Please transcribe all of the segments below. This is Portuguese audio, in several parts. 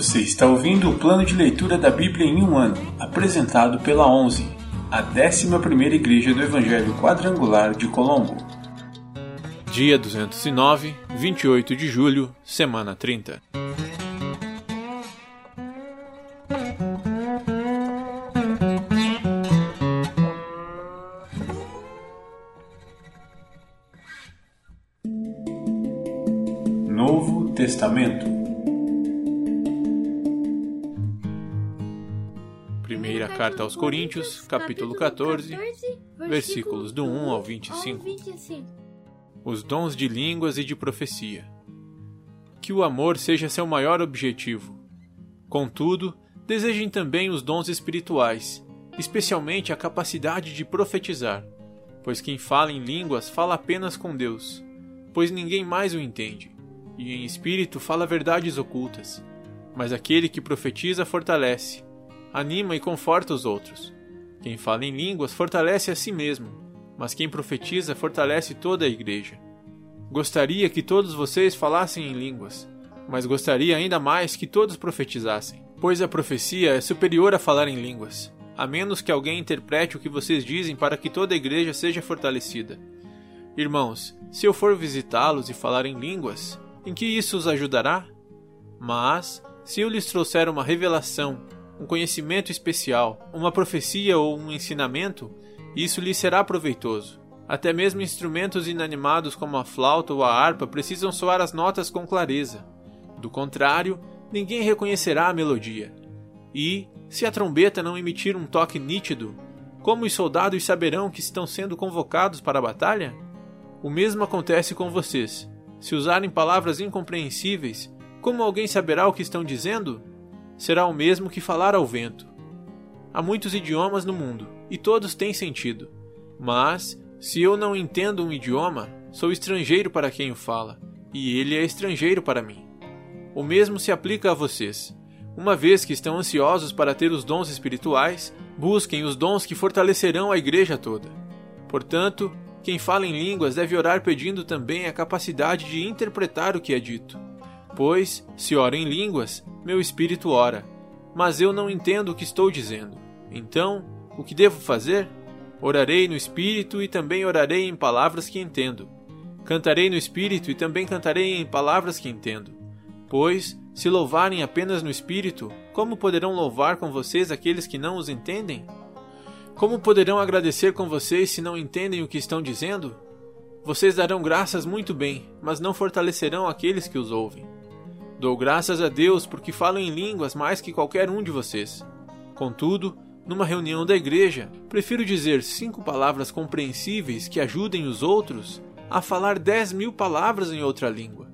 Você está ouvindo o plano de leitura da Bíblia em um ano, apresentado pela 11, a 11ª Igreja do Evangelho Quadrangular de Colombo. Dia 209, 28 de julho, semana 30. Novo Testamento carta aos Coríntios, capítulo 14, versículos do 1 ao 25. Os dons de línguas e de profecia. Que o amor seja seu maior objetivo. Contudo, desejem também os dons espirituais, especialmente a capacidade de profetizar, pois quem fala em línguas fala apenas com Deus, pois ninguém mais o entende, e em espírito fala verdades ocultas. Mas aquele que profetiza fortalece, anima e conforta os outros. Quem fala em línguas fortalece a si mesmo, mas quem profetiza fortalece toda a igreja. Gostaria que todos vocês falassem em línguas, mas gostaria ainda mais que todos profetizassem, pois a profecia é superior a falar em línguas, a menos que alguém interprete o que vocês dizem para que toda a igreja seja fortalecida. Irmãos, se eu for visitá-los e falar em línguas, em que isso os ajudará? Mas, se eu lhes trouxer uma revelação, um conhecimento especial, uma profecia ou um ensinamento, isso lhe será proveitoso. Até mesmo instrumentos inanimados como a flauta ou a harpa precisam soar as notas com clareza. Do contrário, ninguém reconhecerá a melodia. E, se a trombeta não emitir um toque nítido, como os soldados saberão que estão sendo convocados para a batalha? O mesmo acontece com vocês. Se usarem palavras incompreensíveis, como alguém saberá o que estão dizendo? Será o mesmo que falar ao vento. Há muitos idiomas no mundo, e todos têm sentido. Mas, se eu não entendo um idioma, sou estrangeiro para quem o fala, e ele é estrangeiro para mim. O mesmo se aplica a vocês. Uma vez que estão ansiosos para ter os dons espirituais, busquem os dons que fortalecerão a igreja toda. Portanto, quem fala em línguas deve orar pedindo também a capacidade de interpretar o que é dito. Pois, se oro em línguas, meu espírito ora, mas eu não entendo o que estou dizendo. Então, o que devo fazer? Orarei no espírito e também orarei em palavras que entendo. Cantarei no espírito e também cantarei em palavras que entendo. Pois, se louvarem apenas no espírito, como poderão louvar com vocês aqueles que não os entendem? Como poderão agradecer com vocês se não entendem o que estão dizendo? Vocês darão graças muito bem, mas não fortalecerão aqueles que os ouvem. Dou graças a Deus porque falo em línguas mais que qualquer um de vocês. Contudo, numa reunião da igreja, prefiro dizer cinco palavras compreensíveis que ajudem os outros a falar dez mil palavras em outra língua.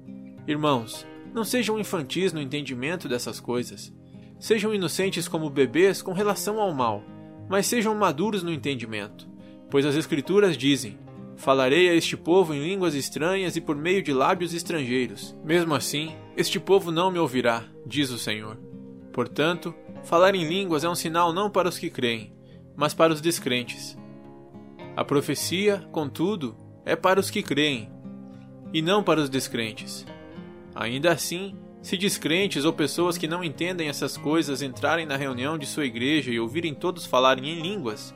Irmãos, não sejam infantis no entendimento dessas coisas. Sejam inocentes como bebês com relação ao mal, mas sejam maduros no entendimento. Pois as Escrituras dizem: Falarei a este povo em línguas estranhas e por meio de lábios estrangeiros. Mesmo assim, este povo não me ouvirá, diz o Senhor. Portanto, falar em línguas é um sinal não para os que creem, mas para os descrentes. A profecia, contudo, é para os que creem, e não para os descrentes. Ainda assim, se descrentes ou pessoas que não entendem essas coisas entrarem na reunião de sua igreja e ouvirem todos falarem em línguas,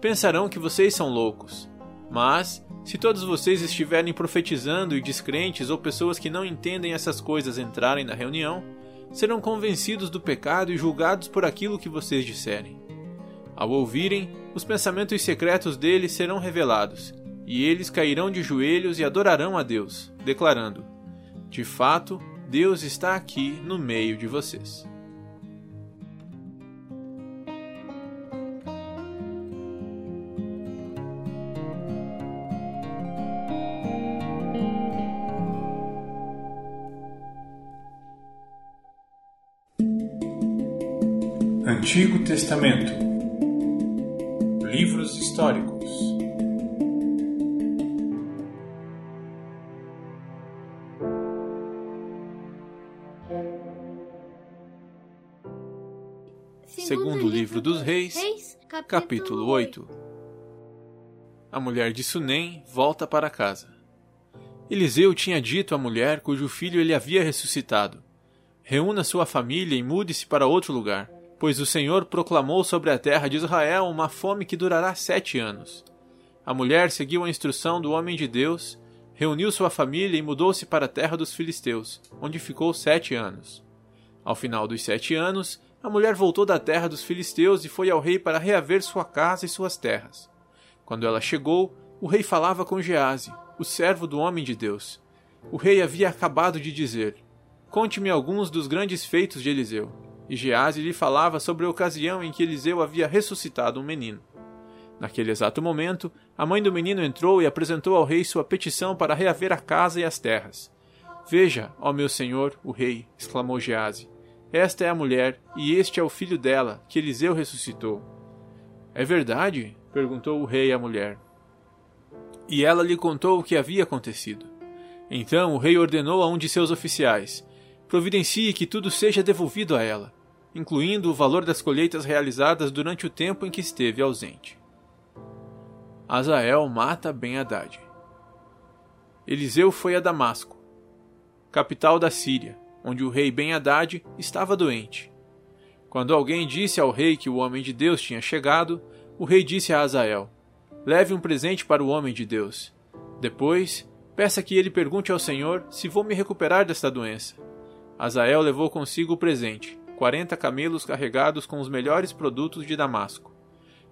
pensarão que vocês são loucos mas, se todos vocês estiverem profetizando e descrentes ou pessoas que não entendem essas coisas entrarem na reunião, serão convencidos do pecado e julgados por aquilo que vocês disserem. Ao ouvirem, os pensamentos secretos deles serão revelados, e eles cairão de joelhos e adorarão a Deus, declarando: De fato, Deus está aqui no meio de vocês. Antigo Testamento. Livros históricos. Segundo livro dos Reis, capítulo 8 A mulher de Sunem volta para casa. Eliseu tinha dito à mulher cujo filho ele havia ressuscitado: reúna sua família e mude-se para outro lugar, pois o Senhor proclamou sobre a terra de Israel uma fome que durará sete anos. A mulher seguiu a instrução do homem de Deus, reuniu sua família e mudou-se para a terra dos filisteus, onde ficou sete anos. Ao final dos sete anos, a mulher voltou da terra dos filisteus e foi ao rei para reaver sua casa e suas terras. Quando ela chegou, o rei falava com Gease, o servo do homem de Deus. O rei havia acabado de dizer: Conte-me alguns dos grandes feitos de Eliseu. E Gease lhe falava sobre a ocasião em que Eliseu havia ressuscitado um menino. Naquele exato momento, a mãe do menino entrou e apresentou ao rei sua petição para reaver a casa e as terras. Veja, ó meu senhor, o rei, exclamou Gease. Esta é a mulher, e este é o filho dela, que Eliseu ressuscitou. É verdade? perguntou o rei à mulher. E ela lhe contou o que havia acontecido. Então o rei ordenou a um de seus oficiais: Providencie que tudo seja devolvido a ela, incluindo o valor das colheitas realizadas durante o tempo em que esteve ausente. Azael mata Ben Haddad. Eliseu foi a Damasco, capital da Síria, onde o rei Ben-Hadad estava doente. Quando alguém disse ao rei que o homem de Deus tinha chegado, o rei disse a Azael: Leve um presente para o homem de Deus. Depois, peça que ele pergunte ao Senhor se vou me recuperar desta doença. Azael levou consigo o presente, quarenta camelos carregados com os melhores produtos de Damasco.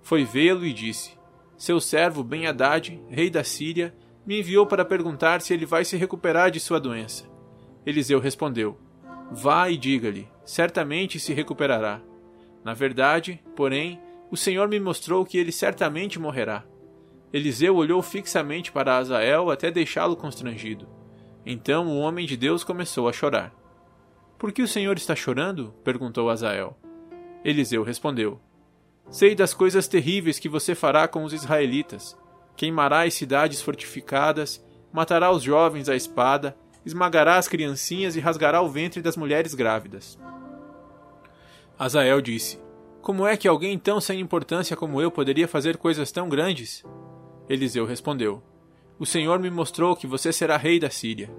Foi vê-lo e disse: Seu servo Ben-Hadad, rei da Síria, me enviou para perguntar se ele vai se recuperar de sua doença. Eliseu respondeu: Vá e diga-lhe, certamente se recuperará. Na verdade, porém, o Senhor me mostrou que ele certamente morrerá. Eliseu olhou fixamente para Azael até deixá-lo constrangido. Então o homem de Deus começou a chorar. Por que o Senhor está chorando? perguntou Azael. Eliseu respondeu: Sei das coisas terríveis que você fará com os israelitas. Queimará as cidades fortificadas, matará os jovens à espada esmagará as criancinhas e rasgará o ventre das mulheres grávidas. Azael disse: Como é que alguém tão sem importância como eu poderia fazer coisas tão grandes? Eliseu respondeu: O Senhor me mostrou que você será rei da Síria.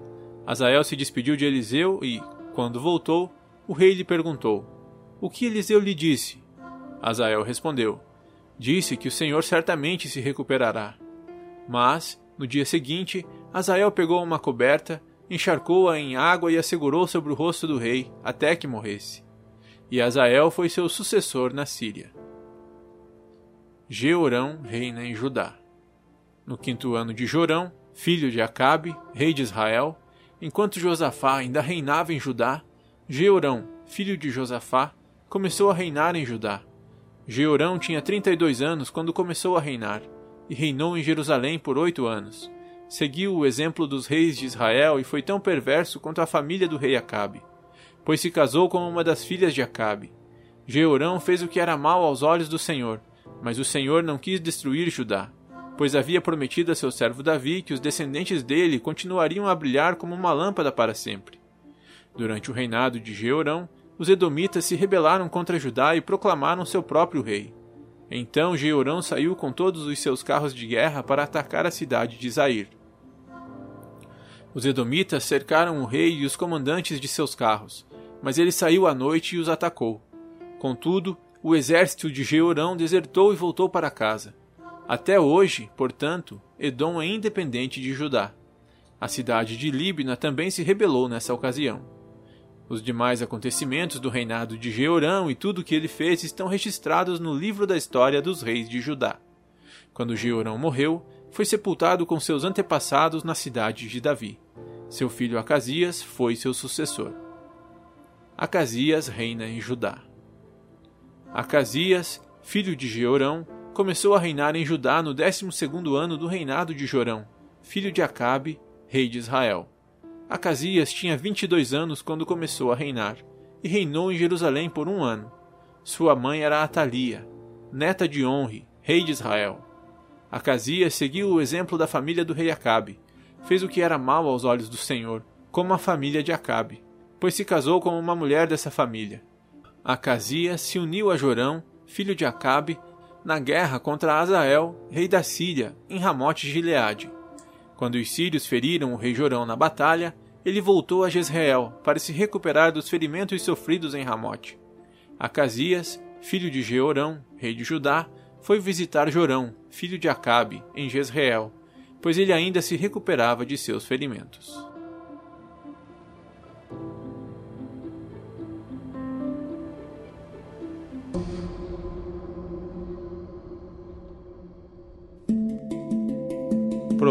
Azael se despediu de Eliseu e, quando voltou, o rei lhe perguntou: O que Eliseu lhe disse? Azael respondeu: Disse que o Senhor certamente se recuperará. Mas, no dia seguinte, Azael pegou uma coberta encharcou-a em água e a segurou sobre o rosto do rei, até que morresse. E Azael foi seu sucessor na Síria. Jeorão reina em Judá. No quinto ano de Jorão, filho de Acabe, rei de Israel, enquanto Josafá ainda reinava em Judá, Jeorão, filho de Josafá, começou a reinar em Judá. Jeorão tinha 32 anos quando começou a reinar, e reinou em Jerusalém por oito anos seguiu o exemplo dos reis de Israel e foi tão perverso quanto a família do rei Acabe, pois se casou com uma das filhas de Acabe. Jeorão fez o que era mal aos olhos do Senhor, mas o Senhor não quis destruir Judá, pois havia prometido a seu servo Davi que os descendentes dele continuariam a brilhar como uma lâmpada para sempre. Durante o reinado de Jeorão, os edomitas se rebelaram contra Judá e proclamaram seu próprio rei. Então Jeorão saiu com todos os seus carros de guerra para atacar a cidade de Zair. Os edomitas cercaram o rei e os comandantes de seus carros, mas ele saiu à noite e os atacou. Contudo, o exército de Jeorão desertou e voltou para casa. Até hoje, portanto, Edom é independente de Judá. A cidade de Líbina também se rebelou nessa ocasião. Os demais acontecimentos do reinado de Jeorão e tudo o que ele fez estão registrados no livro da história dos reis de Judá. Quando Jeorão morreu, foi sepultado com seus antepassados na cidade de Davi. Seu filho Acasias foi seu sucessor. Acasias reina em Judá. Acasias, filho de Jeorão, começou a reinar em Judá no décimo segundo ano do reinado de Jorão, filho de Acabe, rei de Israel. Acasias tinha vinte e dois anos quando começou a reinar, e reinou em Jerusalém por um ano. Sua mãe era Atalia, neta de Onre, rei de Israel. Acasias seguiu o exemplo da família do rei Acabe. Fez o que era mal aos olhos do Senhor, como a família de Acabe, pois se casou com uma mulher dessa família. Acasias se uniu a Jorão, filho de Acabe, na guerra contra Azael, rei da Síria, em Ramote Gileade. Quando os sírios feriram o rei Jorão na batalha, ele voltou a Jezreel para se recuperar dos ferimentos sofridos em Ramote. Acasias, filho de Jeorão, rei de Judá, foi visitar Jorão, filho de Acabe, em Jezreel, pois ele ainda se recuperava de seus ferimentos.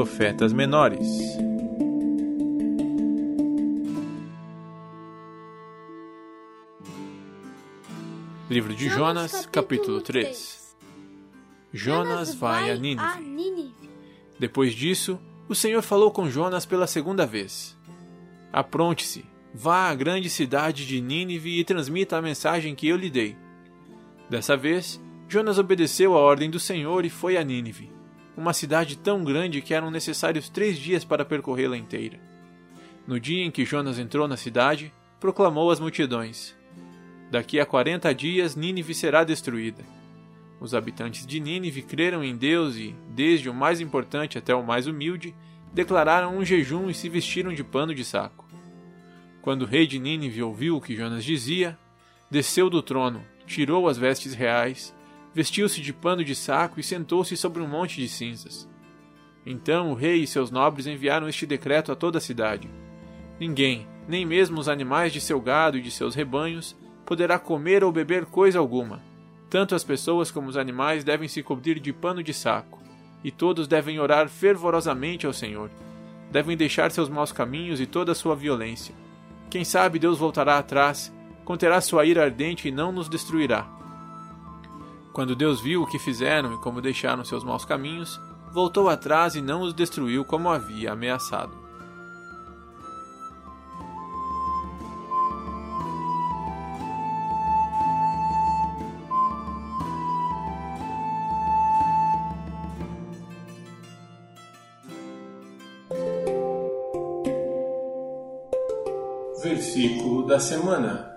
Profetas menores Livro de Jonas, capítulo 3 Jonas vai a Nínive. Depois disso, o Senhor falou com Jonas pela segunda vez. Apronte-se, vá à grande cidade de Nínive e transmita a mensagem que eu lhe dei. Dessa vez, Jonas obedeceu a ordem do Senhor e foi a Nínive, uma cidade tão grande que eram necessários três dias para percorrê-la inteira. No dia em que Jonas entrou na cidade, proclamou às multidões: Daqui a quarenta dias Nínive será destruída. Os habitantes de Nínive creram em Deus e, desde o mais importante até o mais humilde, declararam um jejum e se vestiram de pano de saco. Quando o rei de Nínive ouviu o que Jonas dizia, desceu do trono, tirou as vestes reais, vestiu-se de pano de saco e sentou-se sobre um monte de cinzas. Então o rei e seus nobres enviaram este decreto a toda a cidade: Ninguém, nem mesmo os animais de seu gado e de seus rebanhos, poderá comer ou beber coisa alguma. Tanto as pessoas como os animais devem se cobrir de pano de saco, e todos devem orar fervorosamente ao Senhor. Devem deixar seus maus caminhos e toda a sua violência. Quem sabe Deus voltará atrás, conterá sua ira ardente e não nos destruirá. Quando Deus viu o que fizeram e como deixaram seus maus caminhos, voltou atrás e não os destruiu como havia ameaçado. Versículo da semana.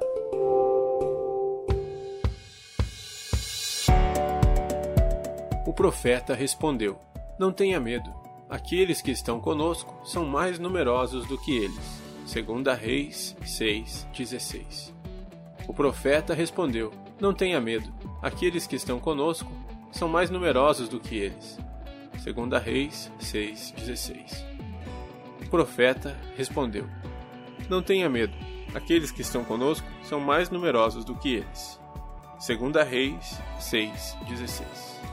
O profeta respondeu: Não tenha medo. Aqueles que estão conosco são mais numerosos do que eles. Segunda Reis 6:16. O profeta respondeu: Não tenha medo. Aqueles que estão conosco são mais numerosos do que eles. Segunda Reis 6:16. O profeta respondeu: não tenha medo. Aqueles que estão conosco são mais numerosos do que eles. Segunda Reis 6:16.